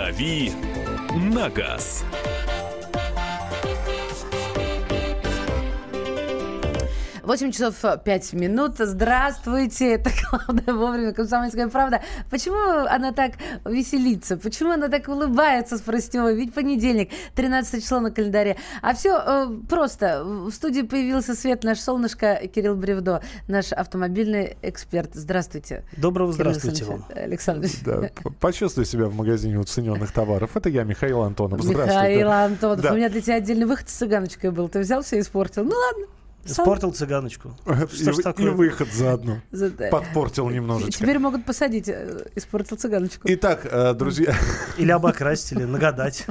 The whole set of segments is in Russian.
«Дави на газ». 8 часов 5 минут. Здравствуйте. Это главное вовремя. Комсомольская правда. Почему она так веселится? Почему она так улыбается с Простевой? Ведь понедельник, 13 число на календаре. А все э, просто. В студии появился свет наш солнышко Кирилл Бревдо, наш автомобильный эксперт. Здравствуйте. Доброго здравствуйте вам. Александр. Да, почувствуй себя в магазине уцененных товаров. Это я, Михаил Антонов. Здравствуйте. Михаил Антонов. Да. У меня для тебя отдельный выход с цыганочкой был. Ты взял все и испортил. Ну ладно. Испортил цыганочку. Что и, такое? и выход заодно. Подпортил немножечко. Теперь могут посадить. Э, испортил цыганочку. Итак, э, друзья. Или обокрасть, или нагадать.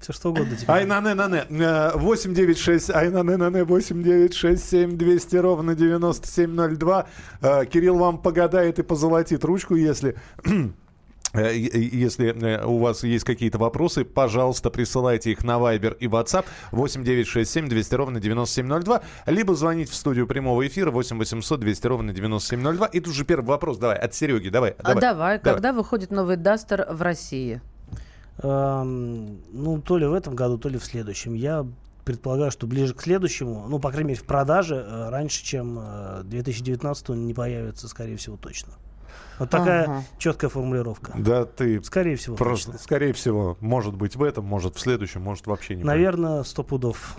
Все что угодно теперь. Ай, на не, на не. 896, ай, на не, на не, 8967 200 ровно 9702. Э, Кирилл вам погадает и позолотит ручку, если Э, если э, у вас есть какие-то вопросы, пожалуйста, присылайте их на Viber и WhatsApp 8967 200 ровно 9702, либо звоните в студию прямого эфира 8 800 200 ровно 9702. И тут же первый вопрос, давай, от Сереги, давай. А давай, давай. когда выходит новый Дастер в России? Эм, ну, то ли в этом году, то ли в следующем. Я предполагаю, что ближе к следующему, ну, по крайней мере, в продаже, э, раньше, чем 2019 не появится, скорее всего, точно. Вот такая ага. четкая формулировка. Да, ты... Скорее всего. Просто, скорее всего. Может быть в этом, может в следующем, может вообще не Наверное, сто пудов.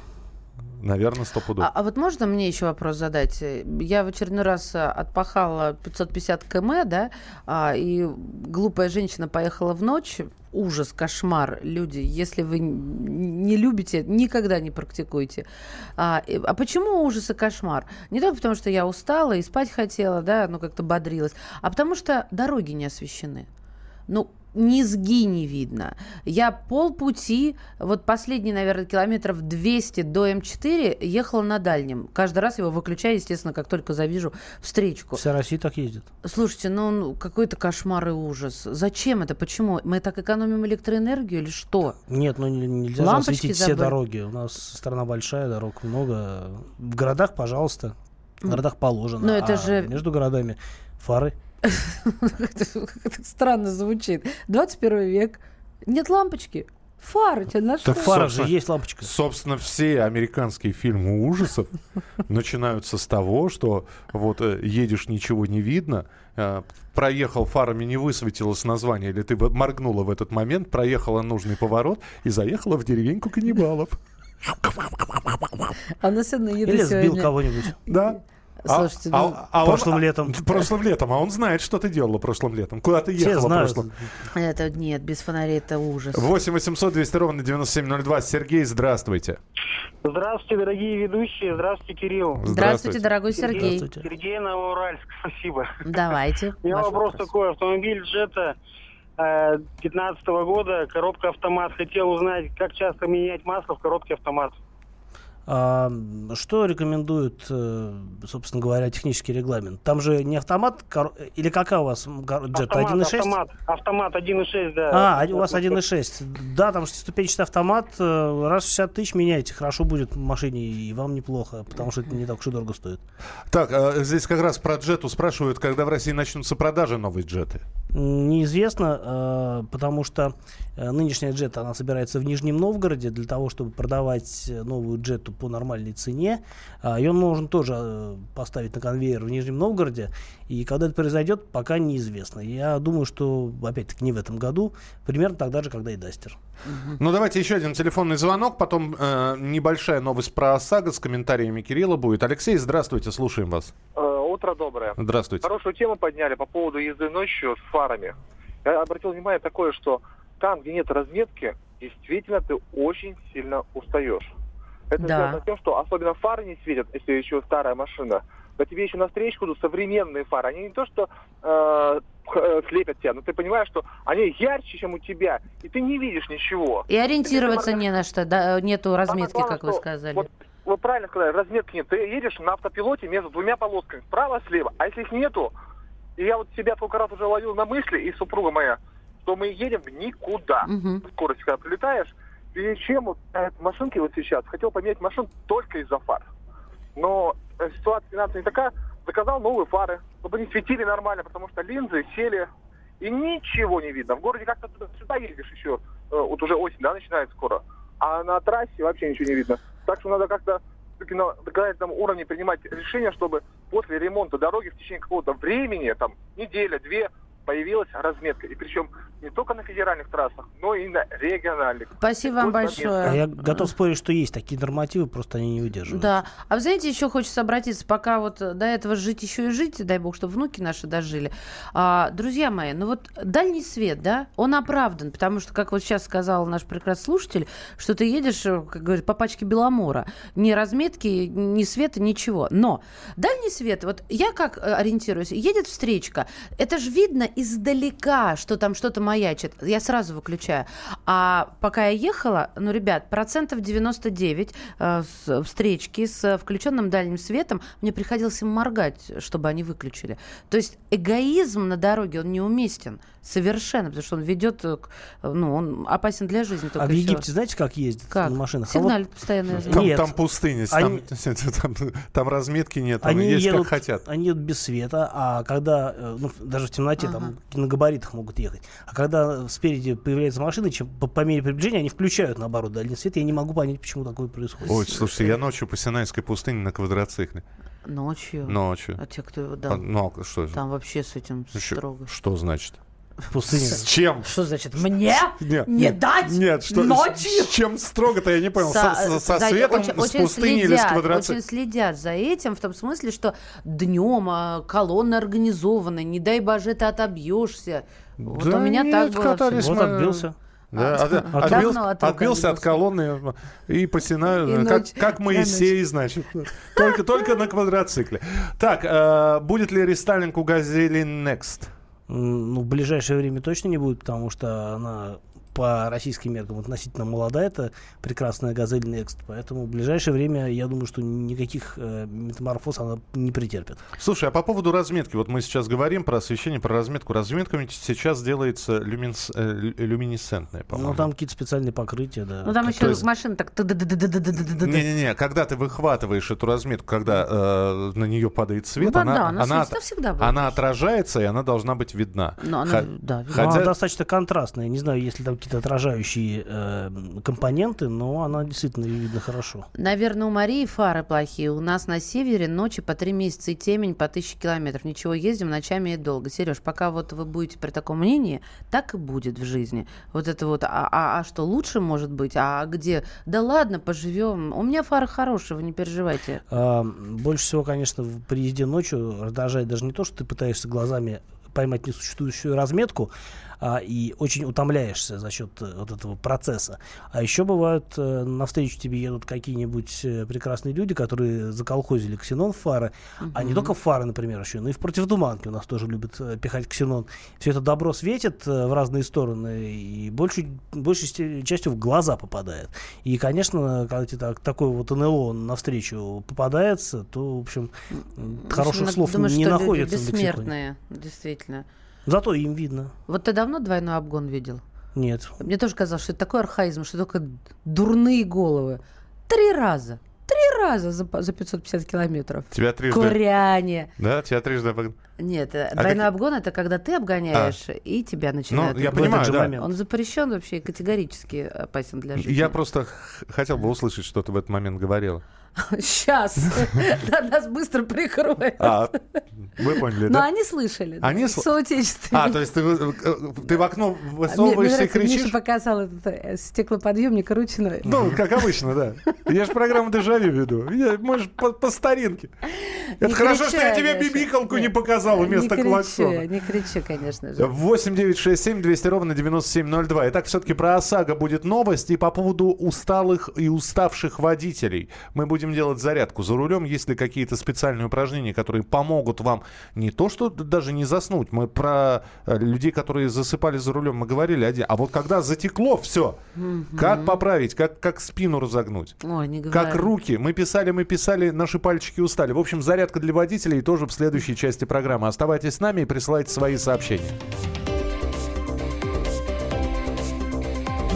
Наверное, сто пудов. А, а вот можно мне еще вопрос задать? Я в очередной раз а, отпахала 550 км, да, а, и глупая женщина поехала в ночь. Ужас, кошмар, люди. Если вы не любите, никогда не практикуйте. А, а почему ужас и кошмар? Не только потому, что я устала и спать хотела, да, ну как-то бодрилась, а потому что дороги не освещены. Ну, низги не видно. Я полпути, вот последний, наверное, километров 200 до М4 ехала на дальнем. Каждый раз его выключаю, естественно, как только завижу встречку. Вся Россия так ездит. Слушайте, ну какой-то кошмар и ужас. Зачем это? Почему? Мы так экономим электроэнергию или что? Нет, ну нельзя Лампочки же осветить забыли. все дороги. У нас страна большая, дорог много. В городах, пожалуйста. В городах положено. Но это а же... между городами фары. Это странно звучит. 21 век. Нет лампочки. Фары тебе на что? Фара же есть лампочка. Собственно, все американские фильмы ужасов начинаются с того, что вот э, едешь, ничего не видно, э, проехал фарами, не высветилось название, или ты моргнула в этот момент, проехала нужный поворот и заехала в деревеньку каннибалов. А на Или сбил кого-нибудь. Да. Слушайте, а, ну... а, а прошлым он, летом. Прошлым летом, а он знает, что ты делала прошлым летом. Куда ты ехала Все знают. прошлым. Это нет, без фонарей это ужас. 8 800 200 ровно 9702. Сергей, здравствуйте. Здравствуйте, дорогие ведущие. Здравствуйте, Кирилл. Здравствуйте, Здравствуйте дорогой Сергей. Здравствуйте. Сергей Новоуральск, спасибо. Давайте. У меня вопрос, вопрос такой. Автомобиль Джета 2015 -го года, коробка автомат. Хотел узнать, как часто менять масло в коробке автомат. А, что рекомендует, э, собственно говоря, технический регламент? Там же не автомат, или какая у вас джет? 1.6? Автомат, автомат 1.6, да. А, у вас 1.6. Да, там шестиступенчатый автомат, э, раз в 60 тысяч меняете, хорошо будет в машине, и вам неплохо, потому что это не так уж и дорого стоит. Так, а здесь как раз про джету спрашивают, когда в России начнутся продажи новой джеты? Неизвестно, э, потому что нынешняя джета, она собирается в Нижнем Новгороде для того, чтобы продавать новую джету по нормальной цене. А, Ее нужно тоже э, поставить на конвейер в Нижнем Новгороде. И когда это произойдет, пока неизвестно. Я думаю, что, опять-таки, не в этом году. Примерно тогда же, когда и Дастер. Ну, давайте еще один телефонный звонок. Потом э, небольшая новость про ОСАГО с комментариями Кирилла будет. Алексей, здравствуйте, слушаем вас. Э, утро доброе. Здравствуйте. Хорошую тему подняли по поводу езды ночью с фарами. Я обратил внимание такое, что там, где нет разметки, действительно ты очень сильно устаешь. Это да. связано с тем, что особенно фары не светят, если еще старая машина. Да тебе еще на встречку идут современные фары. Они не то, что э, э, слепят тебя, но ты понимаешь, что они ярче, чем у тебя, и ты не видишь ничего. И ориентироваться ты, не на что, да, нету разметки, главное, как вы сказали. Вот, вы правильно сказали, разметки нет. Ты едешь на автопилоте между двумя полосками, справа-слева. А если их нету, и я вот себя сколько раз уже ловил на мысли, и супруга моя, что мы едем в никуда. Угу. Скорость, когда прилетаешь, и чем вот машинки вот сейчас, хотел поменять машину только из-за фар. Но э, ситуация финансовая не такая, заказал новые фары, чтобы они светили нормально, потому что линзы сели, и ничего не видно. В городе как-то сюда ездишь еще, э, вот уже осень, да, начинается скоро, а на трассе вообще ничего не видно. Так что надо как-то все-таки на законодательном уровне принимать решение, чтобы после ремонта дороги в течение какого-то времени, там, неделя, две, появилась разметка. И причем не только на федеральных трассах, но и на региональных. Спасибо вам большое. А я готов спорить, что есть такие нормативы, просто они не удерживают. Да. А вы знаете, еще хочется обратиться, пока вот до этого жить еще и жить, дай бог, чтобы внуки наши дожили. А, друзья мои, ну вот дальний свет, да, он оправдан, потому что, как вот сейчас сказал наш прекрасный слушатель, что ты едешь, как говорит, по пачке Беломора. Ни разметки, ни света, ничего. Но дальний свет, вот я как э, ориентируюсь, едет встречка, это же видно издалека, что там что-то маячит. Я сразу выключаю. А пока я ехала, ну, ребят, процентов 99 э, с, встречки с включенным дальним светом, мне приходилось им моргать, чтобы они выключили. То есть эгоизм на дороге, он неуместен совершенно, потому что он ведет, ну, он опасен для жизни. А в Египте знаете, как ездят как? на машинах? Сигналит а вот... постоянно. Там, нет. там пустыня, они... там, там, там разметки нет, там они есть едут, как хотят. Они едут без света, а когда, э, ну, даже в темноте, ага. там на габаритах могут ехать. А когда спереди появляется машина, чем по, по мере приближения они включают, наоборот, дальний свет. Я не могу понять, почему такое происходит. Ой, слушайте, я ночью по Синайской пустыне на квадроцикле. Ночью? Ночью. А те, кто его дал? А, ну, а что же? Там вообще с этим строго. Что значит? В пустыне. С чем? Что значит? Мне нет, не нет, дать нет, что, ночью? С, чем строго-то, я не понял. Со, со, со за, светом, очень, с очень пустыни следят, или с квадроциклом? Очень следят за этим, в том смысле, что днем а, колонна организована, не дай боже, ты отобьешься. Да вот у меня нет, так было. Катались вот отбился. Да, а, от, отбил, отбился от колонны и по Синаю, как, как Моисей, значит. Только, только на квадроцикле. Так, э, будет ли рестайлинг у «Газели Next»? Ну, в ближайшее время точно не будет, потому что она по российским меркам относительно молодая, это прекрасная газель Next, поэтому в ближайшее время я думаю, что никаких э, метаморфоз она не претерпит. Слушай, а по поводу разметки, вот мы сейчас говорим про освещение, про разметку. Разметка ведь сейчас делается люминс, э, люминесцентная, по-моему. Ну, там какие-то специальные покрытия, да. Ну, там еще есть... машина так... Не-не-не, когда ты выхватываешь эту разметку, когда э, на нее падает свет, ну, она, да, она, она, всегда она отражается, и она должна быть видна. Но она, Х... да, Хотя... она достаточно контрастная. Не знаю, если там какие-то отражающие э, компоненты, но она действительно видно хорошо. Наверное, у Марии фары плохие. У нас на севере ночи по три месяца и темень по тысяче километров. Ничего, ездим ночами и долго. Сереж, пока вот вы будете при таком мнении, так и будет в жизни. Вот это вот, а, а, а что лучше может быть? А где? Да ладно, поживем. У меня фары хорошие, вы не переживайте. А, больше всего, конечно, при езде ночью раздражает даже не то, что ты пытаешься глазами поймать несуществующую разметку, а, и очень утомляешься за счет э, вот этого процесса. А еще бывают, э, навстречу тебе едут какие-нибудь э, прекрасные люди, которые заколхозили ксенон в фары, угу. а не только в фары, например, еще, но и в противотуманке у нас тоже любят э, пихать ксенон. Все это добро светит э, в разные стороны и большей, большей частью в глаза попадает. И, конечно, когда тебе так, такой вот НЛО навстречу попадается, то, в общем, хороших слов думаю, не что находится. Бессмертные, действительно. Зато им видно. Вот ты давно двойной обгон видел? Нет. Мне тоже казалось, что это такой архаизм, что только дурные головы. Три раза. Три раза за, за 550 километров. Тебя трижды... Куряне. Да, тебя трижды обгон. Нет, а двойной как... обгон это когда ты обгоняешь, а. и тебя начинают. Ну, я понимаю, да. Момент. Он запрещен вообще категорически опасен для жизни. Я просто хотел бы услышать, что ты в этот момент говорила. Сейчас. Нас быстро прикроют. А, вы поняли, да? Но они слышали. Они Соотечественники. А, то есть ты, ты в окно высовываешься и кричишь? Миша показал этот э, стеклоподъемник ручной. Ну, как обычно, да. Я же программу «Дежавю» веду. Можешь по старинке. Это хорошо, что я тебе бибикалку не показал вместо клаксона. Не кричи, конечно же. 8 9 6 7 200 ровно 9702. Итак, все-таки про ОСАГО будет новость. И по поводу усталых и уставших водителей. Мы будем будем делать зарядку за рулем, есть ли какие-то специальные упражнения, которые помогут вам не то, что даже не заснуть. Мы про э, людей, которые засыпали за рулем, мы говорили один. А вот когда затекло, все. Угу. Как поправить, как, как спину разогнуть? Ой, не как руки. Мы писали, мы писали, наши пальчики устали. В общем, зарядка для водителей тоже в следующей части программы. Оставайтесь с нами и присылайте свои сообщения.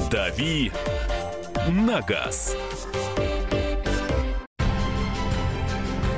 Дави на газ.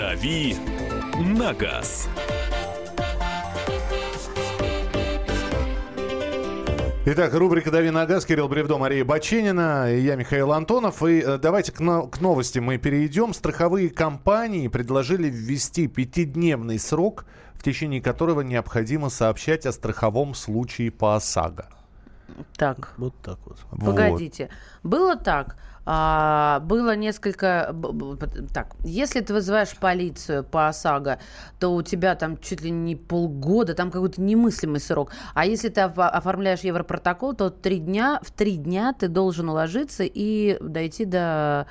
«Дави на газ». Итак, рубрика «Дави на газ», Кирилл Бревдо, Мария Баченина, я Михаил Антонов. И э, давайте к, но- к новости мы перейдем. Страховые компании предложили ввести пятидневный срок, в течение которого необходимо сообщать о страховом случае по ОСАГО. Так, Вот так вот. Вот. Погодите. Было так. А, было несколько... Так, если ты вызываешь полицию по ОСАГО, то у тебя там чуть ли не полгода, там какой-то немыслимый срок. А если ты оф- оформляешь Европротокол, то три дня, в три дня ты должен уложиться и дойти до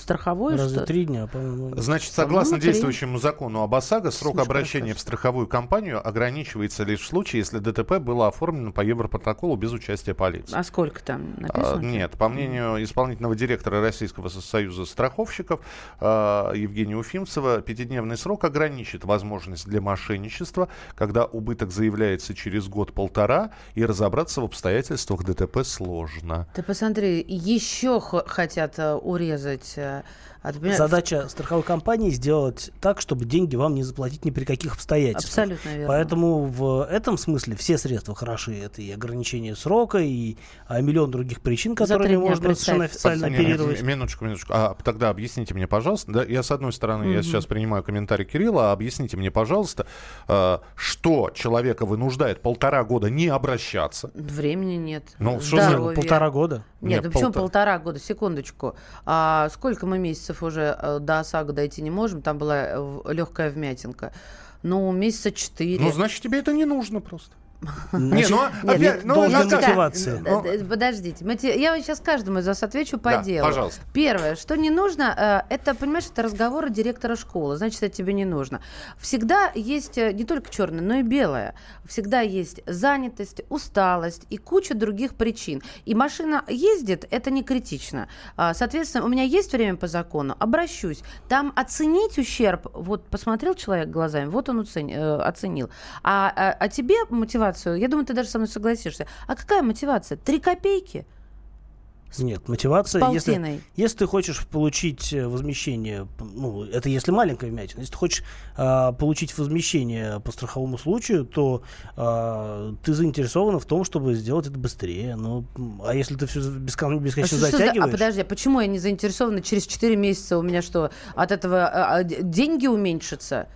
страховой. Разве что- три дня, по-моему? Значит, согласно По-моему, три. действующему закону об ОСАГО, срок Слишком обращения в страховую компанию ограничивается лишь в случае, если ДТП было оформлено по Европротоколу без участия полиции. А сколько там А, написано? Нет, по мнению исполнительного директора Российского союза страховщиков а, Евгения Уфимцева, пятидневный срок ограничит возможность для мошенничества, когда убыток заявляется через год-полтора, и разобраться в обстоятельствах ДТП сложно. Ты посмотри, еще хотят э, урезать. Э, а ты понимаешь, Задача страховой компании сделать так, чтобы деньги вам не заплатить ни при каких обстоятельствах. Абсолютно верно. Поэтому в этом смысле все средства хороши. Это и ограничение срока, и а, миллион других причин, которыми можно представь. совершенно официально Не, не, оперировать. Минуточку, минуточку. А тогда объясните мне, пожалуйста, да, я с одной стороны, я Мгм. сейчас принимаю комментарий Кирилла, а объясните мне, пожалуйста, а, что человека вынуждает полтора года не обращаться. Времени нет. Ну, что за. Полтора года. Нет, Нет, ну почему полтора. полтора года? Секундочку. А сколько мы месяцев уже э, до ОСАГО дойти не можем? Там была легкая вмятинка. Ну, месяца четыре. Ну, значит, тебе это не нужно просто. Не, ну, а- опять, ну, ну, мотивация. ну, Д- д- Подождите, я сейчас каждому из вас отвечу по Да, делу. пожалуйста. Первое, что не нужно, э, это, понимаешь, это разговоры директора школы, значит, это тебе не нужно. Всегда есть э, не только черное, но и белое. Всегда есть занятость, усталость и куча других причин. И машина ездит, это не критично. А, Соответственно, у меня есть время по закону, обращусь. Там оценить ущерб, вот посмотрел человек глазами, вот он оцени- э, оценил. А, а, а тебе мотивацию, я думаю, ты даже со мной согласишься. А какая мотивация? Три копейки? Нет, мотивация, если, если ты хочешь получить э, возмещение, ну, это если маленькая вмятина, если ты хочешь а, получить возмещение по страховому случаю, то а, ты заинтересована в том, чтобы сделать это быстрее. Ну, а если ты все бескон- А, бесконечно что- что за- а затягиваешь... подожди, а почему я не заинтересована через 4 месяца у меня что, от этого а, а, деньги уменьшатся?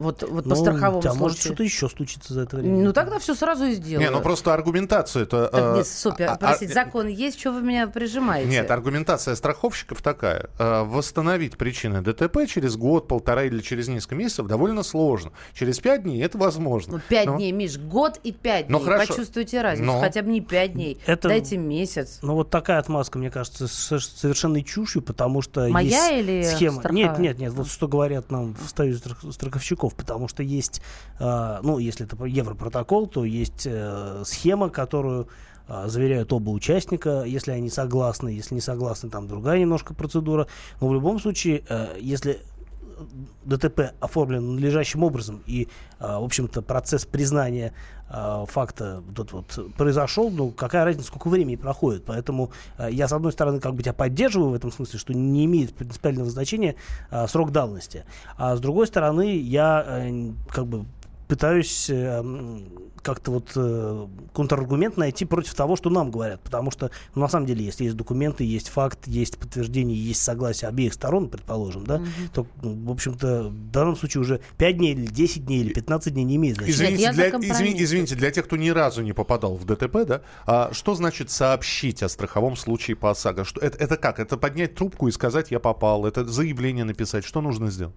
Вот, вот по ну, страховому у тебя может случаю. что-то еще случится за это время. Ну тогда все сразу и сделаю. Не, ну просто аргументация это. Так, нет, супер. а- а- Простите, закон есть, что вы меня прижимаете? Нет, аргументация страховщиков такая. Э, Восстановить причины ДТП через год, полтора или через несколько месяцев довольно сложно. Через пять дней это возможно. Ну, пять Но- дней, Миш, год и пять Ну, дней. хорошо. Почувствуйте разницу. Но- Хотя бы не пять дней. Это- Дайте месяц. Ну, вот такая отмазка, мне кажется, с- совершенной чушью, потому что Моя есть или схема. страховая? Нет, нет, нет, вот что говорят нам в союзе страх- страховщиков, потому что есть, а, ну, если это Европротокол, то есть э, схема, которую а, заверяют оба участника, если они согласны, если не согласны, там другая немножко процедура. Но в любом случае, э, если ДТП оформлен надлежащим образом и, а, в общем-то, процесс признания а, факта этот вот произошел, ну, какая разница, сколько времени проходит. Поэтому а, я, с одной стороны, как бы тебя поддерживаю в этом смысле, что не имеет принципиального значения срок давности. А с другой стороны, я э, как бы пытаюсь э, как-то вот э, контраргумент найти против того, что нам говорят. Потому что, ну, на самом деле, если есть документы, есть факт, есть подтверждение, есть согласие обеих сторон, предположим, да, то, ну, в общем-то, в данном случае уже 5 дней или 10 дней или 15 дней не имеет значения. Извините, за для, извини- извините, для тех, кто ни разу не попадал в ДТП, да, а что значит сообщить о страховом случае по ОСАГО? Что, это, это как? Это поднять трубку и сказать, я попал? Это заявление написать? Что нужно сделать?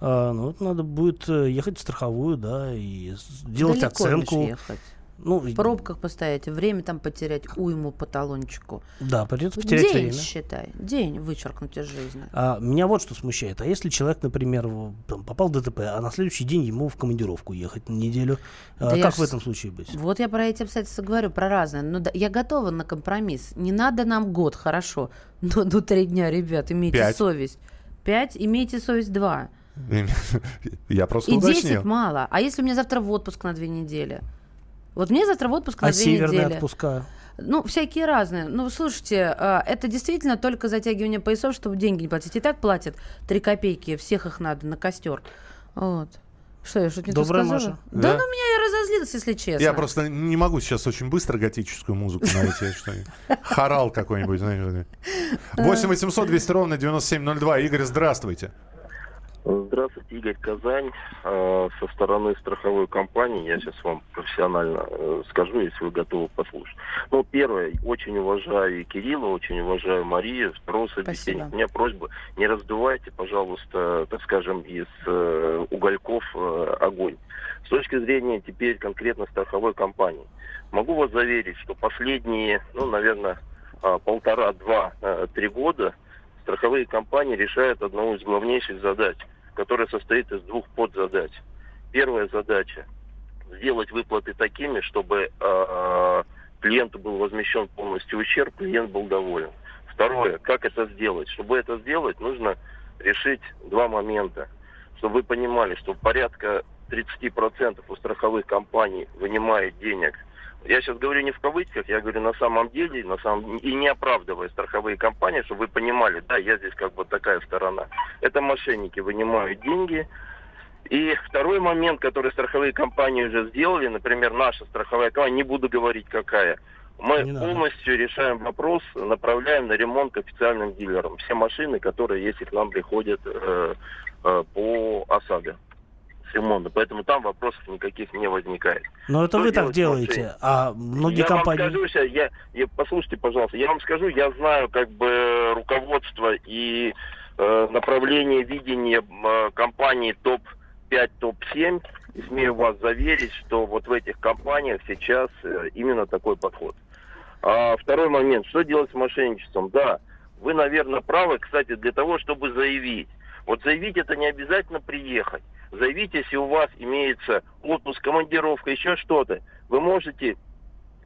А, ну, вот надо будет э, ехать в страховую, да, и делать Далеко, оценку. ехать. Ну, в пробках постоять, время там потерять, уйму по талончику. Да, придется потерять день, время. считай, день вычеркнуть из жизни. А, меня вот что смущает. А если человек, например, там, попал в ДТП, а на следующий день ему в командировку ехать на неделю, а, Да я как в этом случае быть? Вот я про эти обстоятельства говорю, про разные. Но да, я готова на компромисс. Не надо нам год, хорошо. Но ну три дня, ребят, имейте Пять. совесть. Пять, имейте совесть два. Я просто И уточнил. 10 мало. А если у меня завтра в отпуск на две недели? Вот мне завтра в отпуск на А две северные недели. отпуска? Ну, всякие разные. Ну, слушайте, а, это действительно только затягивание поясов, чтобы деньги не платить. И так платят три копейки, всех их надо на костер. Вот. Что, я что-то не то Добрая сказала? Маша. Да? Да? ну меня я разозлилась, если честно. Я просто не могу сейчас очень быстро готическую музыку найти. что-нибудь. Хорал какой-нибудь, знаешь. 8 800 200 ровно 9702. Игорь, здравствуйте. Здравствуйте, Игорь Казань. Э, Со стороны страховой компании я сейчас вам профессионально э, скажу, если вы готовы послушать. Ну, первое, очень уважаю и Кирилла, очень уважаю Марию, второго собеседника. У меня просьба, не раздувайте, пожалуйста, так скажем, из э, угольков э, огонь. С точки зрения теперь конкретно страховой компании, могу вас заверить, что последние, ну, наверное, а, полтора, два, э, три года страховые компании решают одну из главнейших задач, которая состоит из двух подзадач. Первая задача – сделать выплаты такими, чтобы э, клиенту был возмещен полностью ущерб, клиент был доволен. Второе, как это сделать? Чтобы это сделать, нужно решить два момента. Чтобы вы понимали, что порядка 30% у страховых компаний вынимает денег я сейчас говорю не в кавычках, я говорю на самом деле, на самом и не оправдывая страховые компании, чтобы вы понимали, да, я здесь как бы такая сторона. Это мошенники вынимают деньги. И второй момент, который страховые компании уже сделали, например, наша страховая компания, не буду говорить какая, мы Не надо. полностью решаем вопрос, направляем на ремонт к официальным дилерам. Все машины, которые, если к нам приходят э, э, по ОСАГО ремонта. Поэтому там вопросов никаких не возникает. Но это Что вы так делаете, а многие я компании... вам скажу сейчас, я, я- послушайте, пожалуйста, я вам скажу, я знаю как бы руководство и э, направление видения э, компании топ-5, топ-7. И смею вас заверить, что вот в этих компаниях сейчас э, именно такой подход. А второй момент, что делать с мошенничеством? Да, вы, наверное, правы, кстати, для того, чтобы заявить. Вот заявить это не обязательно приехать. Заявить, если у вас имеется отпуск, командировка, еще что-то. Вы можете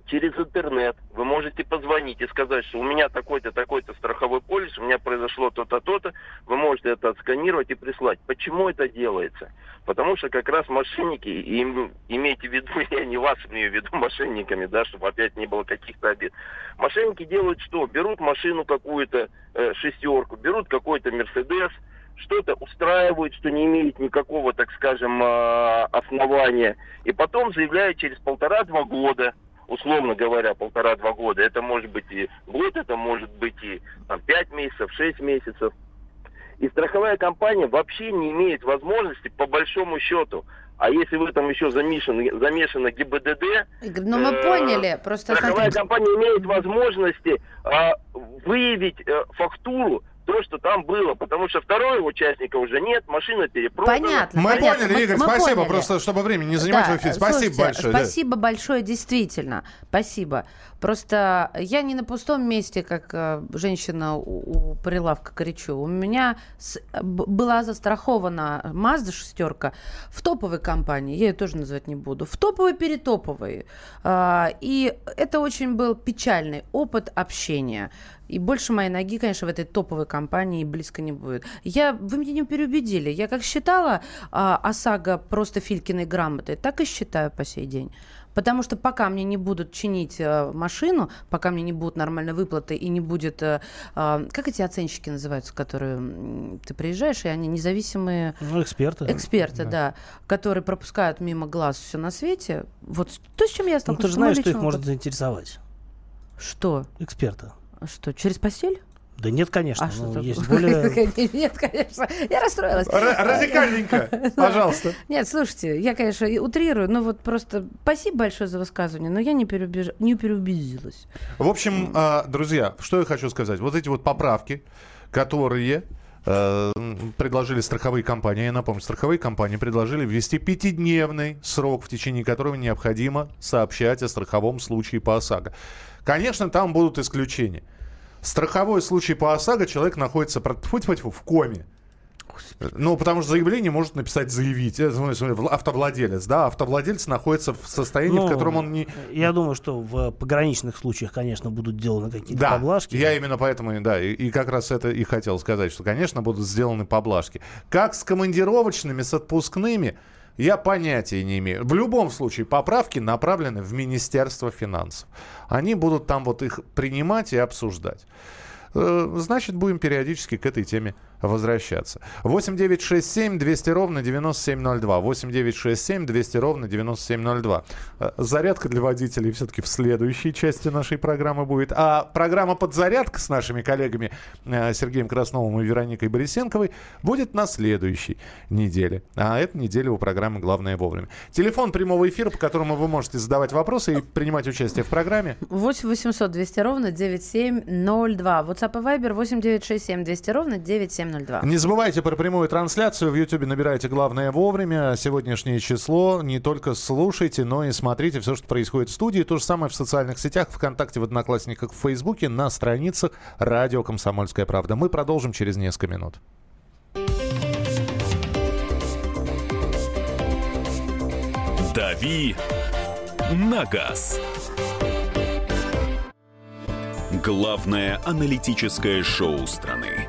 через интернет, вы можете позвонить и сказать, что у меня такой-то, такой-то страховой полис, у меня произошло то-то, то-то. Вы можете это отсканировать и прислать. Почему это делается? Потому что как раз мошенники, им- имейте в виду, я не вас имею в виду мошенниками, да, чтобы опять не было каких-то обид. Мошенники делают что? Берут машину какую-то, э, шестерку, берут какой-то Мерседес, что-то устраивают, что не имеет никакого, так скажем, э, основания, и потом заявляют через полтора-два года, условно говоря, полтора-два года, это может быть и год, это может быть и там, пять месяцев, шесть месяцев, и страховая компания вообще не имеет возможности, по большому счету, а если в этом еще замешано, замешано ГИБДД, Игорь, ну мы Э, поняли, просто страховая смотрите. компания имеет возможности а, выявить э, фактуру, то, что там было, потому что второго участника уже нет, машина перепродана. Понятно. Мы понятно. поняли, Игорь, мы спасибо, поняли. просто чтобы времени не занимать Да, в эфире. Спасибо слушайте, большое. да. Спасибо большое, действительно. Спасибо. Просто я не на пустом месте, как э, женщина у, у прилавка кричу. У меня с- была застрахована Mazda шестерка в топовой компании. Я ее тоже называть не буду. В топовой перетоповой. А, И это очень был печальный опыт общения. И больше моей ноги, конечно, в этой топовой компании близко не будет. Я, вы меня не переубедили. Я как считала а, ОСАГО просто Филькиной грамотой, так и считаю по сей день. Потому что пока мне не будут чинить э, машину, пока мне не будут нормальной выплаты и не будет... э, а, как эти оценщики называются, которые ты приезжаешь, и они независимые Ну, эксперты. эксперты, да. которые пропускают мимо глаз все на свете. Вот то, с чем я Ну, столкнулась. ты же знаешь, что их может заинтересовать. Что? Эксперта. Что, через постель? Да нет, конечно. А ну, что есть такое? более... Нет, конечно. Я расстроилась. Р- радикальненько, пожалуйста. Нет, слушайте, я, конечно, утрирую, но вот просто спасибо большое за высказывание, но я не, переубеж- не переубедилась. В общем, а, друзья, что я хочу сказать. Вот эти вот поправки, которые э, предложили страховые компании, я напомню, страховые компании предложили ввести пятидневный срок, в течение которого необходимо сообщать о страховом случае по ОСАГО. Конечно, там будут исключения. Страховой случай по ОСАГО человек находится в коме. Ну, потому что заявление может написать заявитель, автовладелец, да, автовладелец находится в состоянии, ну, в котором он не... Я думаю, что в пограничных случаях, конечно, будут сделаны какие-то да, поблажки. я именно поэтому, да, и, и как раз это и хотел сказать, что, конечно, будут сделаны поблажки. Как с командировочными, с отпускными, я понятия не имею. В любом случае, поправки направлены в Министерство финансов. Они будут там вот их принимать и обсуждать. Э, значит, будем периодически к этой теме возвращаться. 8 9 6 7 200 ровно 9702. 8 9 6 7 200 ровно 9702. Э, зарядка для водителей все-таки в следующей части нашей программы будет. А программа «Подзарядка» с нашими коллегами э, Сергеем Красновым и Вероникой Борисенковой будет на следующей неделе. А эта неделя у программы «Главное вовремя». Телефон прямого эфира, по которому вы можете задавать вопросы и принимать участие в программе. 8 800 200 ровно 9702. WhatsApp и Viber 8 967 200 ровно 9702. 9702. Не забывайте про прямую трансляцию. В Ютубе набирайте «Главное вовремя». Сегодняшнее число. Не только слушайте, но и смотрите все, что происходит в студии. То же самое в социальных сетях, ВКонтакте, в Одноклассниках, в Фейсбуке, на страницах «Радио Комсомольская правда». Мы продолжим через несколько минут. «Дави на газ». Главное аналитическое шоу страны.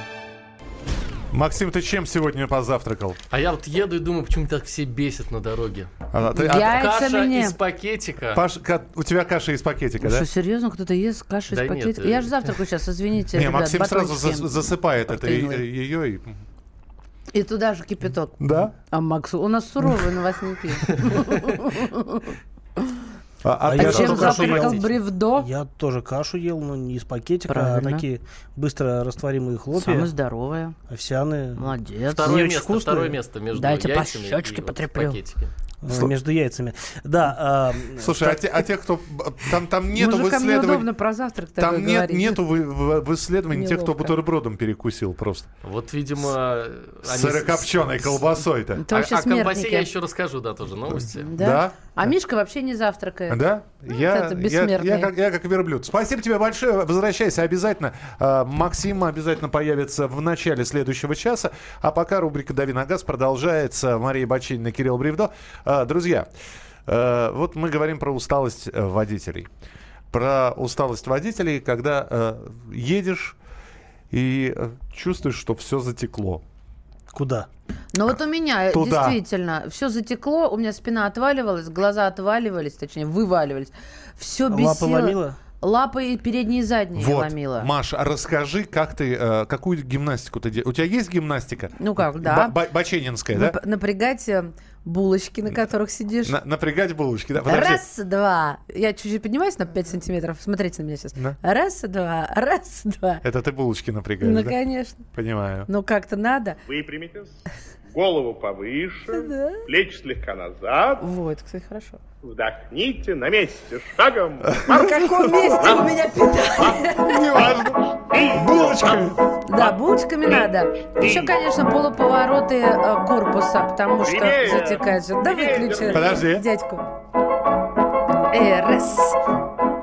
Максим, ты чем сегодня позавтракал? А я вот еду и думаю, почему так все бесят на дороге. А, ты, а, каша из пакетика. Паш, ка, у тебя каша из пакетика, ну, да? Что, серьезно, кто-то ест кашу да из пакетика? Нет, я же завтракаю сейчас, извините. Не, ребят, Максим сразу за, засыпает это ее и... И туда же кипяток. Да? А Макс, у нас суровые новостники. А, а, а я чем завтракал бревдо? Я тоже кашу ел, но не из пакетика, а Правильно. а такие быстро растворимые хлопья. Самые здоровые. Овсяные. Молодец. Второе, место, второе место между Дайте яйцами по щечке потреплю. Слушай, между яйцами. Да. Э, Слушай, так... а, те, а те, кто там там нету Мужикам в исследовании. неудобно про завтрак Там нет, говорить. нету в, в, в исследовании Неловко. тех, кто бутербродом перекусил просто. Вот, видимо, сырокопченой с... колбасой-то. Это а, о колбасе я еще расскажу, да, тоже новости. Да. да? А Мишка вообще не завтракает. Да? Ну, я. Я, я, как, я как верблюд. Спасибо тебе большое. Возвращайся обязательно. А, Максим обязательно появится в начале следующего часа. А пока рубрика «Дави на газ» продолжается. Мария Бачинина, Кирилл Бревдо. А, друзья, а, вот мы говорим про усталость э, водителей. Про усталость водителей, когда э, едешь и э, чувствуешь, что все затекло. Куда? Ну вот у меня Туда. действительно все затекло, у меня спина отваливалась, глаза отваливались, точнее вываливались. Все бесило. Лапы ломило? Лапы передние и задние вот. ломила. Маша, расскажи, как ты, э, какую гимнастику ты делаешь? У тебя есть гимнастика? Ну как, да. Б- Баченинская, Нап- да? Напрягать э, булочки, на которых сидишь. На- напрягать булочки, да? Подожди. Раз, два. Я чуть-чуть поднимаюсь на 5 сантиметров. Смотрите на меня сейчас. Да? Раз, два, раз, два. Это ты булочки напрягаешь, Ну, да? конечно. Понимаю. Ну, как-то надо. Выпрямитесь голову повыше, да. плечи слегка назад. Вот, кстати, хорошо. Вдохните на месте, шагом. На каком месте у меня питание? Неважно. Булочками. Да, булочками надо. Еще, конечно, полуповороты э, корпуса, потому что затекает. Да выключи. Подожди. Дядьку. Э, раз.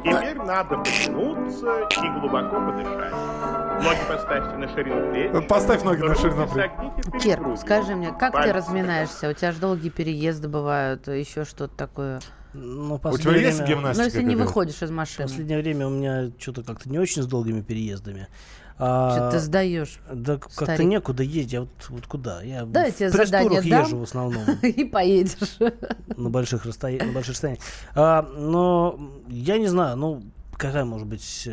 Теперь надо потянуться и глубоко подышать. Ноги поставьте на ширину плеч. Поставь ноги на ширину плеч. Кир, скажи мне, как ты разминаешься? У тебя же долгие переезды бывают, еще что-то такое. Ну, у тебя время... есть гимнастика? Ну, если не выходишь из машины. В последнее время у меня что-то как-то не очень с долгими переездами. А, Что ты сдаешь? Да как-то некуда ездить. Я вот, вот куда? Я да, в тебе задание езжу дам, в основном. И поедешь. На больших расстояниях. На больших расстояниях. А, но я не знаю, ну, какая может быть...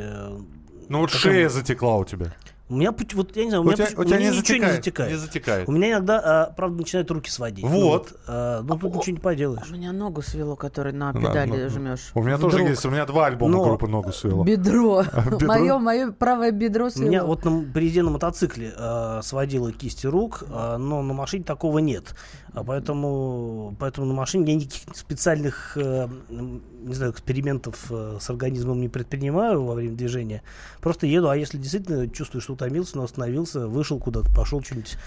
Ну вот какая... шея затекла у тебя. У меня, вот, я не знаю, у, у меня, тебя, у тебя меня не, ничего затекает, не затекает. не затекает. У меня иногда, а, правда, начинают руки сводить. Вот. Ну, вот а, ну, тут ничего не поделаешь. У меня ногу свело, который на Да, педали ну, жмешь. У меня Вдруг. тоже есть, у меня два альбома Но- группы «Ногу свело». Бедро. Бедро? Мое, мое правое бедро У свело. меня вот на, при езде на мотоцикле а, сводило кисти рук, а, но на машине такого нет. А поэтому, поэтому на машине я никаких специальных э, не знаю, экспериментов э, с организмом не предпринимаю во время движения. Просто еду, а если действительно чувствую, что утомился, но остановился, вышел куда-то, пошел что-нибудь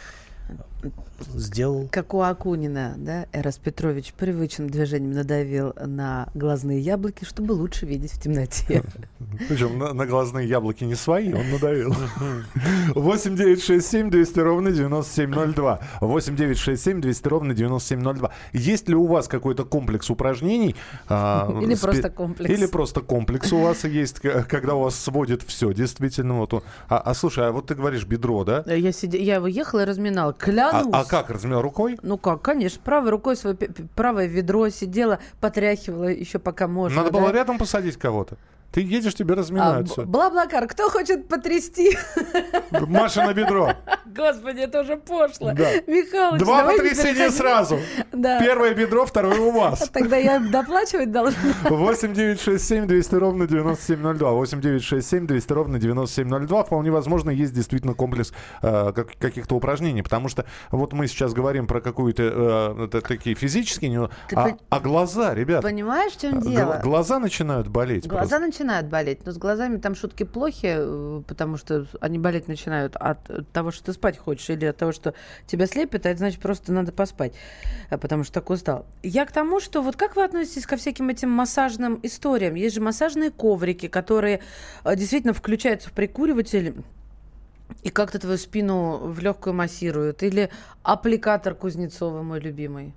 сделал. Как у Акунина, да, Эрос Петрович привычным движением надавил на глазные яблоки, чтобы лучше видеть в темноте. Причем на, на глазные яблоки не свои, он надавил. 8 9 6 7 200 ровно 9702. 8 9 6 7 200 ровно 9702. Есть ли у вас какой-то комплекс упражнений? а, Или просто комплекс. Или просто комплекс у вас есть, когда у вас сводит все, действительно. Вот. А, а слушай, а вот ты говоришь бедро, да? Я, сидя... я выехала и разминала. А, Клянусь. а как, размял рукой? Ну как, конечно, правой рукой свое правое ведро сидела, потряхивала еще пока можно. Надо да. было рядом посадить кого-то. Ты едешь, тебе А, разминают всё. Бла-блакар, кто хочет потрясти? Маша на бедро. Господи, это уже пошло. Да. Михалыч, Два потрясения сразу. Да. Первое бедро, второе у вас. Тогда я доплачивать должна. 8 9 6 7 200 ровно 9702. 8 9 6 7 200 ровно 9702. Вполне возможно, есть действительно комплекс э, как- каких-то упражнений. Потому что вот мы сейчас говорим про какую-то э, такие физические, а, пон- а глаза, ребят, Понимаешь, в чем гла- дело? глаза начинают болеть. Глаза просто. начинают болеть, но с глазами там шутки плохи, э, потому что они болеть начинают от э, того, что ты спать хочешь, или от того, что тебя слепит, а это значит просто надо поспать, э, потому что так устал. Я к тому, что вот как вы относитесь ко всяким этим массажным историям? Есть же массажные коврики, которые действительно включаются в прикуриватель и как-то твою спину в легкую массируют. Или аппликатор Кузнецова, мой любимый.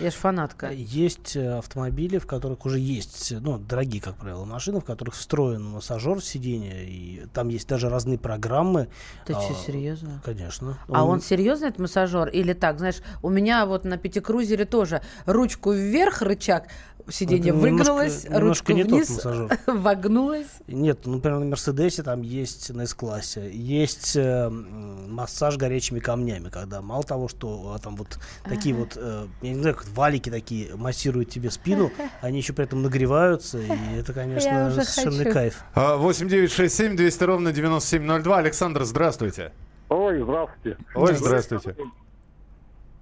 Я ж фанатка. Есть э, автомобили, в которых уже есть, ну, дорогие, как правило, машины, в которых встроен массажер в сиденье, и там есть даже разные программы. Ты А, что, серьезно? Конечно. А он серьезно, этот массажер? Или так, знаешь, у меня вот на пятикрузере тоже ручку вверх рычаг, сиденье Это немножко- выгнулось, немножко ручку не тот вниз, вогнулась. Нет, ну, например, на Мерседесе там есть на С-классе, есть э, массаж горячими камнями, когда мало того, что а, там вот такие вот, э, я не знаю, как валики такие массируют тебе спину, они еще при этом нагреваются, и это, Я конечно, уже совершенно хочу. кайф. А, 8 9 6 7 200 ровно 9702. Александр, здравствуйте. Ой, здравствуйте. Ой, здравствуйте.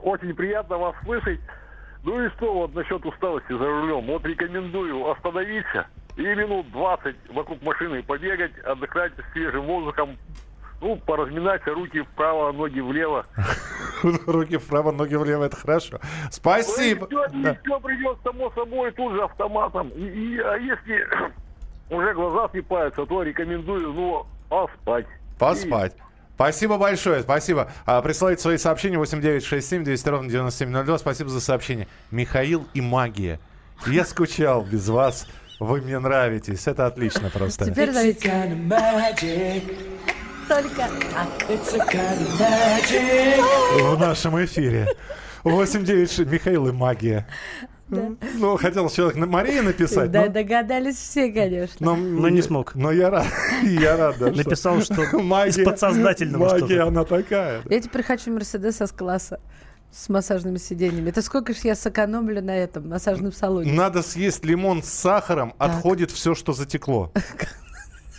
Очень приятно вас слышать. Ну и что вот насчет усталости за рулем? Вот рекомендую остановиться и минут 20 вокруг машины побегать, отдыхать свежим воздухом, ну, поразминаться, руки вправо, ноги влево. Руки вправо, ноги влево, это хорошо. Спасибо. Ну, все, придет само собой тут же автоматом. И, и- а если уже глаза слепаются, то рекомендую, ну, поспать. Поспать. Спасибо большое, спасибо. А, присылайте свои сообщения 8967 200 ровно 9702. Спасибо за сообщение. Михаил и магия. Я скучал без вас. Вы мне нравитесь. Это отлично просто. Теперь давайте. Только В нашем эфире. 89 Михаил и магия. Ну, хотел человек на Марии написать, Да, но, догадались все, конечно. но, Но не смог. Но я рад, я рад, да, что Написал, что из магия, подсознательного магия, что-то. она такая. Я теперь хочу Мерседес с класса с массажными сиденьями. Это сколько ж я сэкономлю на этом массажном салоне? Надо съесть лимон с сахаром, отходит все, что затекло.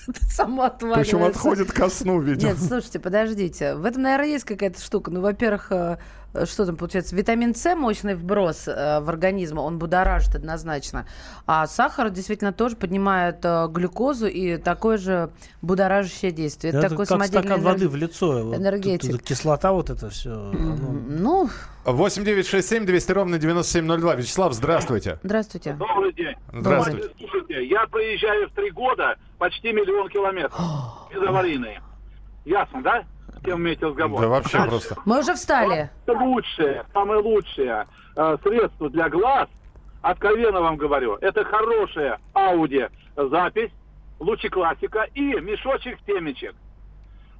Само отваливается. Причем отходит ко сну, видимо. Нет, слушайте, подождите. В этом, наверное, есть какая-то штука. Ну, во-первых, э, э, что там получается? Витамин С мощный вброс э, в организм, он будоражит однозначно. А сахар действительно тоже поднимает глюкозу и такое же будоражащее действие. Это, Это такой как стакан энерг- воды в лицо. Энергетик. тут- тут кислота вот это все. Ну, 8967 200 ровно 9702. Вячеслав, здравствуйте. здравствуйте. Добрый день. Здравствуйте. Слушайте, я проезжаю в три года почти миллион километров. Безаварийные. Ясно, да? С кем имеете разговор? Да вообще Дальше. просто. Мы уже встали. Это лучшее, самое лучшее э, средство для глаз, откровенно вам говорю, это хорошая аудиозапись, лучи классика и мешочек темечек.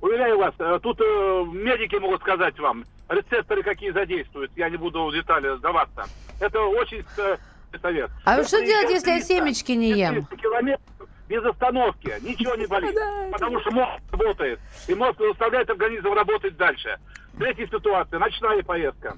Уверяю вас, э, тут э, медики могут сказать вам, рецепторы какие задействуют, я не буду в детали сдаваться. Это очень э, совет. А Вы что делать, если я семечки не ем? 400 километров, без остановки, ничего не болит, потому что мозг работает, и мозг заставляет организм работать дальше. Третья ситуация, ночная поездка.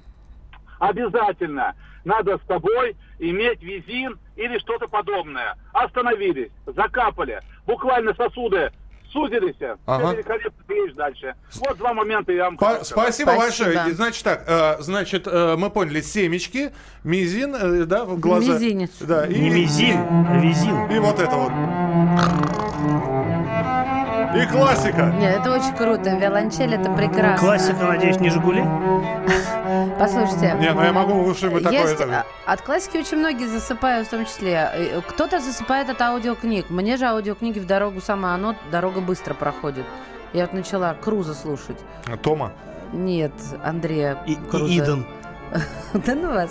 Обязательно надо с тобой иметь визин или что-то подобное. Остановились, закапали, буквально сосуды сузились, Ага. все великолепно едешь дальше. Вот два момента я вам Па- хотел сказать. Спасибо, большое. И, Значит так, э, значит, э, мы поняли, семечки, мизин, э, да, в глаза. Мизинец. Да, Не мизин, а визин. И вот это вот. И классика. Нет, это очень круто. Виолончель это прекрасно. Классика, надеюсь, не «Жигули»? Послушайте. Не, ну я могу мы такое... Есть, а, от классики очень многие засыпают, в том числе. Э, Кто-то засыпает от аудиокниг. Мне же аудиокниги в дорогу сама, оно дорога быстро проходит. Я вот начала Круза слушать. Тома. Нет, Андрея И, Круза. и Иден. Да ну вас,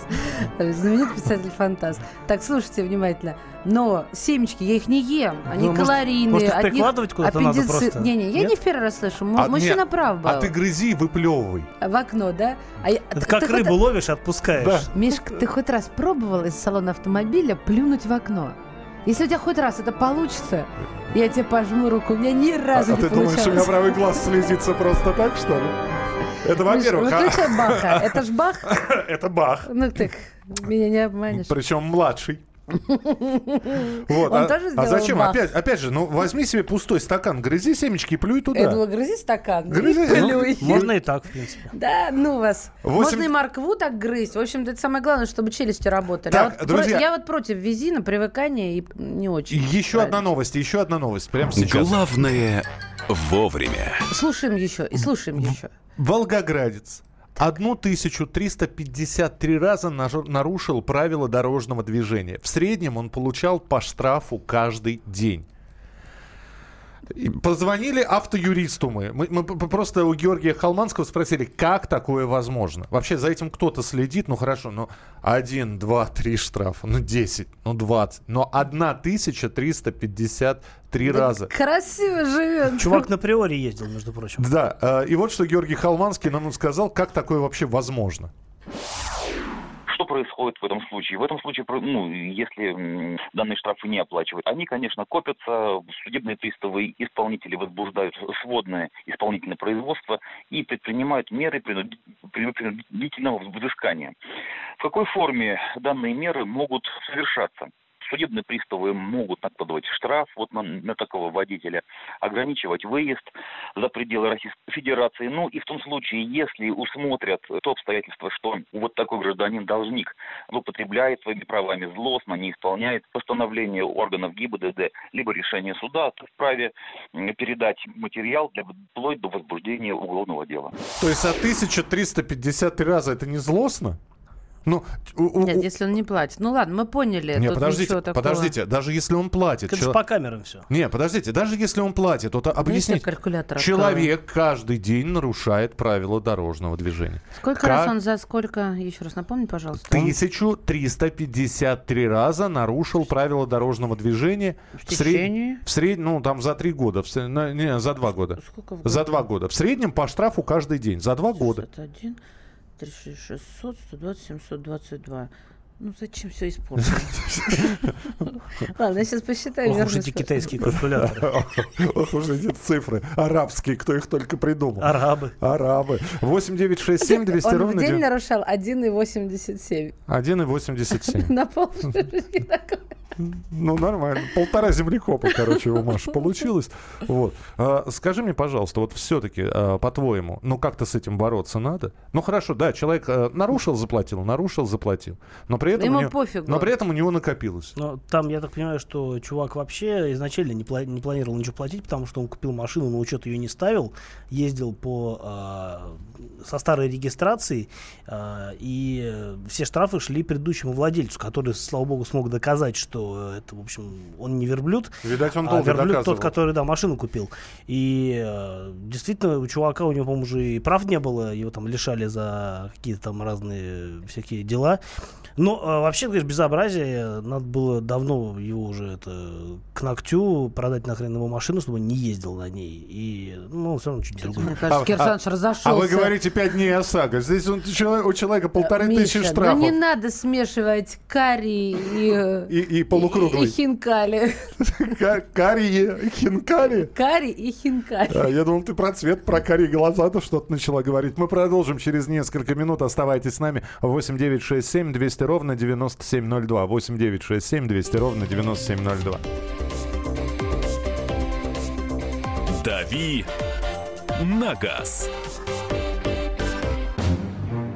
знаменитый писатель-фантаст. Так, слушайте внимательно. Но семечки, я их не ем. Они Ну, калорийные. может, их прикладывать куда-то надо просто? Не-не, я Нет? не в первый раз слышу. М- А, Мужчина прав был. А ты грызи и выплевывай. В окно, да? А я- Это ты как хоть- рыбу ловишь, отпускаешь. Да. Мишка, ты хоть раз пробовал из салона автомобиля плюнуть в окно? Если у тебя хоть раз это получится, я тебе пожму руку. У меня ни А, разу а не ты думаешь, у меня получалось. правый глаз слезится просто так, что ли? Это, во-первых. а- выключай Баха. Это ж Бах. Это Бах. Ну так, меня не обманешь. Причем младший. Вот. Он а, тоже а сделал зачем? Бах. Опять, опять же, ну возьми себе пустой стакан, грызи семечки и плюй туда. Я думала, грызи стакан. Грызи, и ну, плюй. Можно и так, в принципе. Да, ну вас. Восемь- Можно и моркву так грызть. В общем, это самое главное, чтобы челюсти работали. Так, а вот друзья. про- я вот против визина, привыкания и не очень. Еще одна новость, еще одна новость. Прямо сейчас. Главное вовремя. Слушаем еще и слушаем еще. Волгоградец 1353 раза нарушил правила дорожного движения. В среднем он получал по штрафу каждый день. Позвонили автоюристу мы. Мы, мы просто у Георгия Холманского спросили, как такое возможно. Вообще за этим кто-то следит, ну хорошо, ну один, два, три штрафа, ну 10, ну 20, но 1353 раза. Красиво живет. Чувак на приоре ездил, между прочим. Да, э, и вот что Георгий Холманский нам сказал, как такое вообще возможно. Что происходит в этом случае? В этом случае, ну, если данные штрафы не оплачивают, они, конечно, копятся, судебные приставы, исполнители возбуждают сводное исполнительное производство и предпринимают меры принуди- при- принудительного взыскания. В какой форме данные меры могут совершаться? Судебные приставы могут накладывать штраф вот на, на такого водителя, ограничивать выезд за пределы Российской Федерации. Ну и в том случае, если усмотрят то обстоятельство, что вот такой гражданин должник злоупотребляет своими правами злостно, не исполняет постановление органов ГИБДД, либо решение суда, то вправе передать материал для, вплоть до возбуждения уголовного дела. То есть, а 1353 раза это не злостно? Ну, у- Нет, если он не платит. Ну ладно, мы поняли. Не, тут подождите, подождите, даже если он платит. Это же чело- по камерам все. Не, подождите, даже если он платит, то объясните. калькулятор Человек каждый день нарушает правила дорожного движения. Сколько Ка- раз он за сколько? Еще раз напомни, пожалуйста. 1353 раза нарушил правила дорожного движения В сред- течение? в среднем, ну там за три года, в не, за два года. Сколько в За году? два года. В среднем по штрафу каждый день. За два года. 61, 36, 600, 120, 722. Ну зачем все испортить? Ладно, я сейчас посчитаю. Ох уж эти китайские калькуляторы. Ох уж эти цифры. Арабские, кто их только придумал. Арабы. Арабы. 8967 200 Он в ровно день 9. нарушал 1,87. 1,87. На полшишки такой. Ну, нормально. Полтора землекопа, короче, у Маши получилось. Вот. А, скажи мне, пожалуйста, вот все-таки, по-твоему, ну как-то с этим бороться надо? Ну, хорошо, да, человек а, нарушил, заплатил, нарушил, заплатил. Но при этом, Ему у него, пофигу. но при этом у него накопилось. Но там, я так понимаю, что чувак вообще изначально не, пла- не планировал ничего платить, потому что он купил машину, на учет ее не ставил, ездил по а, со старой регистрацией, а, и э, все штрафы шли предыдущему владельцу, который, слава богу, смог доказать, что это, в общем, он не верблюд, Видать, он а долго верблюд доказывал. тот, который, да, машину купил. И э, действительно, у чувака, у него, по-моему, уже и прав не было, его там лишали за какие-то там разные всякие дела. Но э, вообще, конечно, безобразие. Надо было давно его уже это к ногтю продать нахрен его машину, чтобы он не ездил на ней. И, ну, все равно чуть дорого. Мне кажется, Кир Саныч разошелся. а вы говорите пять дней ОСАГО. Здесь он, человек- у человека полторы Миша, тысячи ну штрафов. не надо смешивать карри и... И, и полукруглый. И хинкали. Карие, хинкали. Кари и хинкали. А, я думал, ты про цвет, про карие глаза-то что-то начала говорить. Мы продолжим через несколько минут. Оставайтесь с нами. 8 9 6 7 200 ровно 9702. 8 9 6 7 200 ровно 9702. «Дави на газ».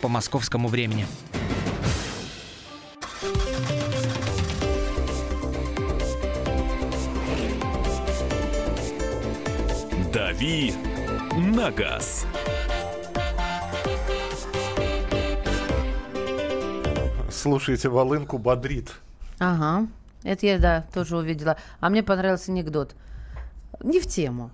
по московскому времени. «Дави на газ». Слушайте, волынку бодрит. Ага. Это я, да, тоже увидела. А мне понравился анекдот. Не в тему.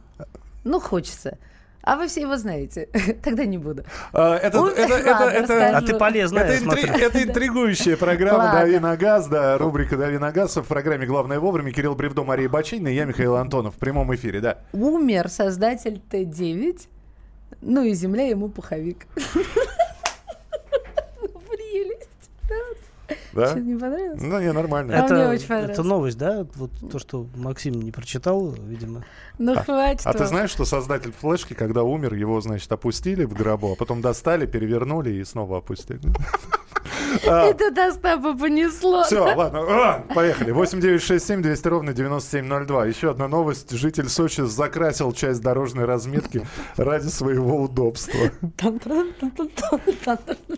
Ну, хочется. А вы все его знаете. Тогда не буду. А, это, Он- это, это, Ладно, это. А ты полезная, это, интри- это интригующая программа. «Дави на газ», да, рубрика «Дави на газ» в программе «Главное вовремя». Кирилл Бревдо, Мария Бачинина и я, Михаил Антонов. В прямом эфире, да. Умер создатель Т9. Ну и земля ему пуховик. Да? Не понравилось? Ну, не, нормально. А это, мне очень понравилось. это новость, да? Вот то, что Максим не прочитал, видимо. Ну хватит. А ты знаешь, что создатель флешки, когда умер, его, значит, опустили в гробу, а потом достали, перевернули и снова опустили. А, Это до Остапа понесло. Все, ладно, а, поехали. 8967 200 ровно 9702. Еще одна новость. Житель Сочи закрасил часть дорожной разметки ради своего удобства.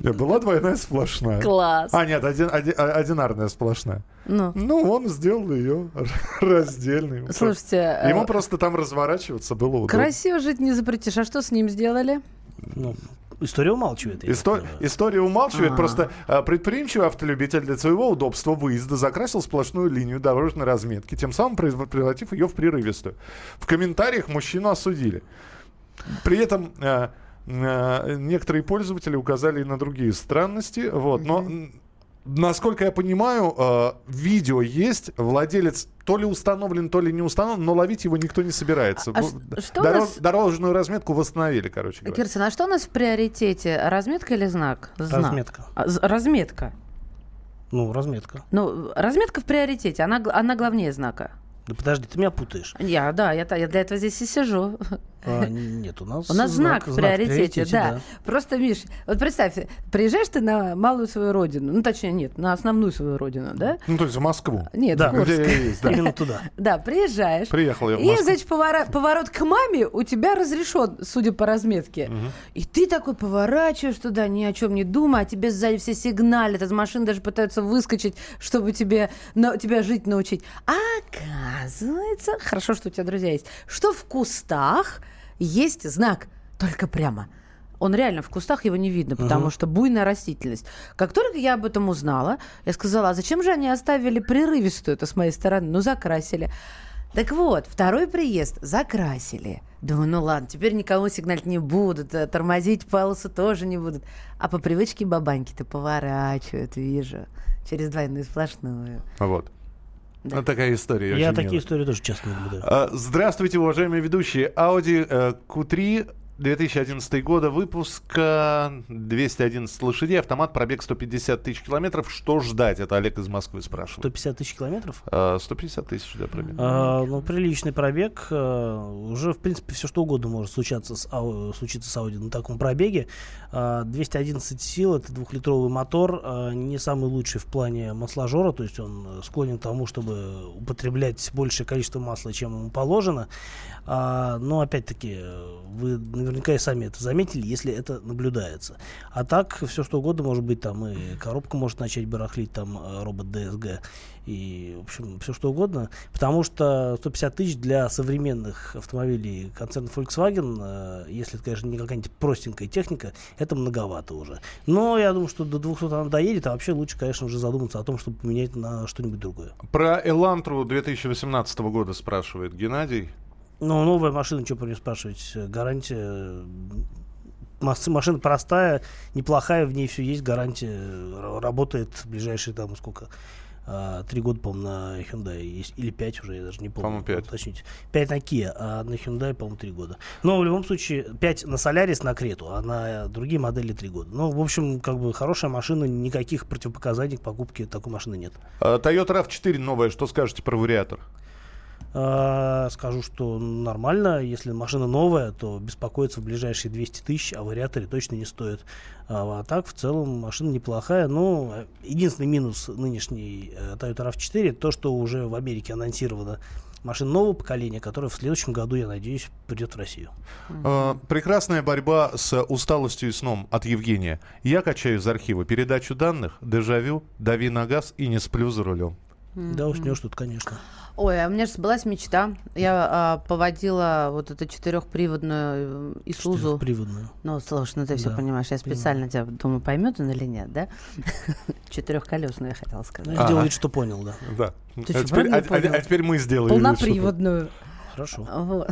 Э, Была двойная сплошная. Класс. А, нет, один- оди- а- одинарная сплошная. Ну. Ну, он сделал ее раздельной. Слушайте, Ему э, просто там разворачиваться было удобно. Красиво жить не запретишь. А что с ним сделали? Ну, история умалчивает. Исто-. История умалчивает. А. Просто а, предприимчивый автолюбитель для своего удобства выезда закрасил сплошную линию дорожной разметки, тем самым превратив ее в прерывистую. В комментариях мужчину осудили. При этом а, а, некоторые пользователи указали и на другие странности. Вот, но Насколько я понимаю, э, видео есть, владелец то ли установлен, то ли не установлен, но ловить его никто не собирается. А что у доро- нас- Дорожную разметку восстановили, короче говоря. Кирсон, а что у нас в приоритете? Разметка или знак? Знак. Разметка. А, разметка. Ну, разметка. Ну, разметка в приоритете, она, она главнее знака. Да подожди, ты меня путаешь. Я, да, я, я для этого здесь и сижу. А, нет, у нас У нас знак, в приоритете, да. Просто, Миш, вот представь, приезжаешь ты на малую свою родину, ну, точнее, нет, на основную свою родину, да? Ну, то есть в Москву. Нет, Да, в Курск. Где я есть, да. Именно туда. Да, приезжаешь. Приехал я в И, Москву. значит, повора- поворот к маме у тебя разрешен, судя по разметке. И ты такой поворачиваешь туда, ни о чем не думая, а тебе сзади все сигналят, из машин даже пытаются выскочить, чтобы тебе, на, тебя жить научить. А оказывается, хорошо, что у тебя друзья есть, что в кустах есть знак, только прямо. Он реально в кустах, его не видно, потому Мгм. что буйная растительность. Как только я об этом узнала, я сказала, а зачем же они оставили прерывистую это с моей стороны? Ну, закрасили. Так вот, второй приезд закрасили. Думаю, ну ладно, теперь никому сигналить не будут, э, тормозить полосы тоже не будут. А по привычке бабаньки-то поворачивают, вижу, через двойную сплошную. Вот. Да. Такая история. Я такие милая. истории тоже часто наблюдаю. А, Здравствуйте, уважаемые ведущие. Audi э, Q3 2011 года выпуска 211 лошадей, автомат, пробег 150 тысяч километров. Что ждать? Это Олег из Москвы спрашивает. 150 тысяч километров? А, 150 тысяч, да, пробег. А, ну, приличный пробег. а, уже, в принципе, все что угодно может случаться с, Ау- случиться с Audi на таком пробеге. А, 211 сил, это двухлитровый мотор, а, не самый лучший в плане масложора, то есть он склонен к тому, чтобы употреблять большее количество масла, чем ему положено. А, но, опять-таки, вы наверняка и сами это заметили, если это наблюдается. А так, все что угодно может быть, там и коробка может начать барахлить, там э, робот DSG, и, в общем, все что угодно. Потому что 150 тысяч для современных автомобилей концерна Volkswagen, э, если это, конечно, не какая-нибудь простенькая техника, это многовато уже. Но я думаю, что до 200 она доедет, а вообще лучше, конечно, уже задуматься о том, чтобы поменять на что-нибудь другое. Про Элантру 2018 года спрашивает Геннадий. Ну, новая машина, что про нее спрашивать? Гарантия машина простая, неплохая, в ней все есть, гарантия работает в ближайшие там сколько а, три года, по-моему, на Hyundai есть, или пять уже, я даже не помню. По-моему, пять. Уточните. Пять на Kia, а на Hyundai, по-моему, три года. Но в любом случае, пять на Solaris, на Крету, а на другие модели три года. Ну, в общем, как бы хорошая машина, никаких противопоказаний к покупке такой машины нет. А, Toyota RAV4 новая, что скажете про вариатор? А, скажу, что нормально. Если машина новая, то беспокоиться в ближайшие 200 тысяч о вариаторе точно не стоит. А, а так, в целом, машина неплохая. Но единственный минус нынешней э, Toyota RAV4 то, что уже в Америке анонсировано машин нового поколения, которая в следующем году, я надеюсь, придет в Россию. Э, прекрасная борьба с усталостью и сном от Евгения. Я качаю из архива передачу данных, дежавю, дави на газ и не сплю за рулем. Да, уснешь тут, конечно. Ой, а у меня же сбылась мечта. Я а, поводила вот эту четырехприводную Исузу. Четырехприводную. Ну, слушай, ну ты все да, понимаешь. Я специально тебя, думаю, поймет он или нет, да? Четырехколесную я хотела сказать. Ну, сделай, что понял, да. Да. А, теперь, а, а, а теперь мы сделаем. Полноприводную. Хорошо. Вот.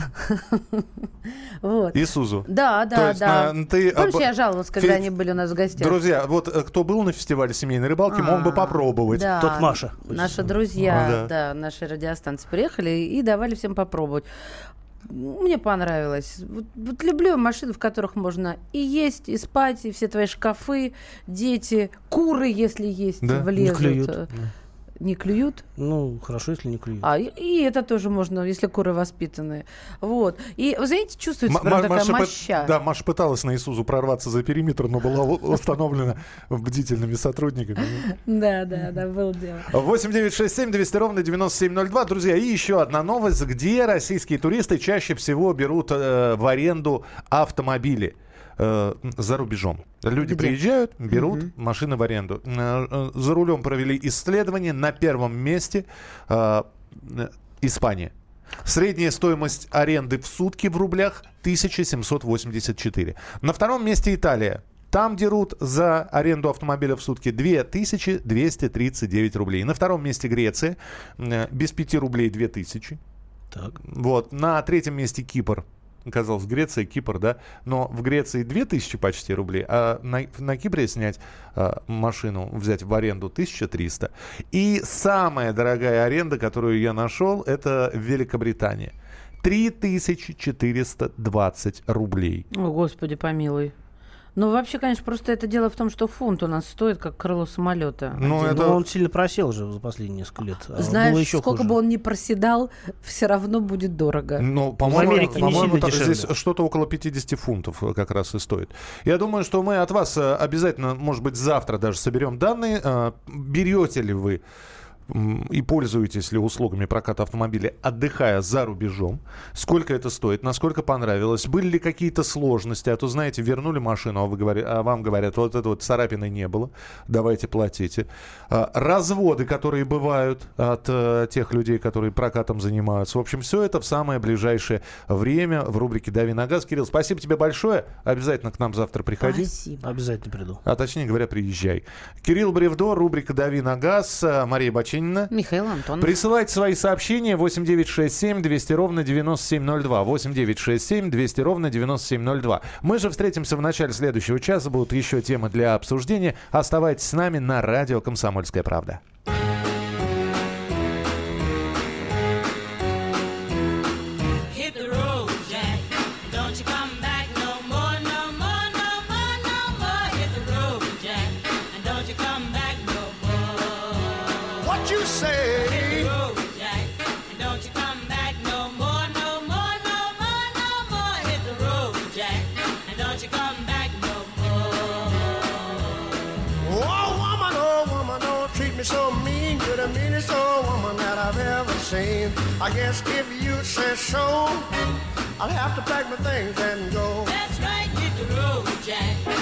вот. Исузу. Да, да, есть, да. На, ты, Помнишь, об... я жаловалась, когда Фе... они были у нас в гостях? Друзья, вот э, кто был на фестивале семейной рыбалки, а, мог бы попробовать. Да, Тот Маша. Наши друзья, а, да. да, наши радиостанции приехали и давали всем попробовать. Мне понравилось. Вот, вот люблю машины, в которых можно и есть, и спать, и все твои шкафы, дети, куры, если есть, да? влезут. Не клюют. Не клюют. Ну, хорошо, если не клюют. А, и, и это тоже можно, если куры воспитанные. Вот. И, вы знаете, чувствуется М- прям такая моща. Да, Маша пыталась на Исузу прорваться за периметр, но была установлена бдительными сотрудниками. Да, да, да, было дело. 8 9 6 7 200 ровно 9702. Друзья, и еще одна новость, где российские туристы чаще всего берут э, в аренду автомобили э, за рубежом. Люди Где? приезжают, берут угу. машины в аренду. Э, э, за рулем провели исследование. На первом месте э, Испания. Средняя стоимость аренды в сутки в рублях 1784. На втором месте Италия. Там дерут за аренду автомобиля в сутки 2239 рублей. На втором месте Греция. Без 5 рублей 2000. Так. Вот. На третьем месте Кипр казалось, Греция, Кипр, да, но в Греции 2000 почти рублей, а на, на Кипре снять а, машину, взять в аренду 1300. И самая дорогая аренда, которую я нашел, это Великобритания. 3420 рублей. О, Господи, помилуй. Ну, вообще, конечно, просто это дело в том, что фунт у нас стоит как крыло самолета. Ну, это... он сильно просел уже за последние несколько лет. А Знаешь, еще сколько хуже. бы он ни проседал, все равно будет дорого. Ну, по-моему, по-моему здесь что-то около 50 фунтов как раз и стоит. Я думаю, что мы от вас э, обязательно, может быть, завтра даже соберем данные. Э, берете ли вы и пользуетесь ли услугами проката автомобиля, отдыхая за рубежом, сколько это стоит, насколько понравилось, были ли какие-то сложности, а то, знаете, вернули машину, а, вы говори, а вам говорят, вот это вот царапины не было, давайте платите. А, разводы, которые бывают от а, тех людей, которые прокатом занимаются. В общем, все это в самое ближайшее время в рубрике «Дави на газ». Кирилл, спасибо тебе большое. Обязательно к нам завтра приходи. Спасибо. Обязательно приду. А точнее говоря, приезжай. Кирилл Бревдо, рубрика «Дави на газ», Мария Бачин Касенина. Михаил Антонов. Присылайте свои сообщения 8967 200 ровно 9702. 8967 200 ровно 9702. Мы же встретимся в начале следующего часа. Будут еще темы для обсуждения. Оставайтесь с нами на радио «Комсомольская правда». train. I guess if you say so, I'll have to pack my things and go. That's right, hit the road, Jack.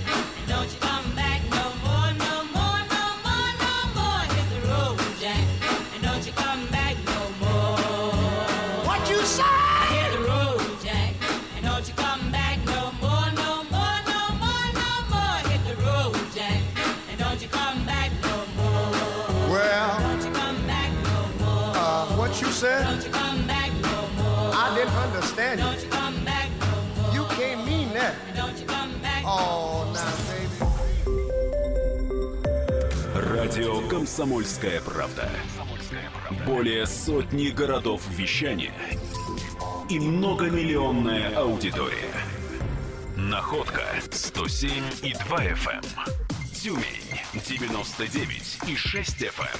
Understand Don't you. come back no more. You can't mean that. Don't you come back Oh, now, baby. Радио «Комсомольская правда». Более сотни городов вещания и многомиллионная аудитория. Находка 107 и 2 FM. Тюмень 99 и 6 FM.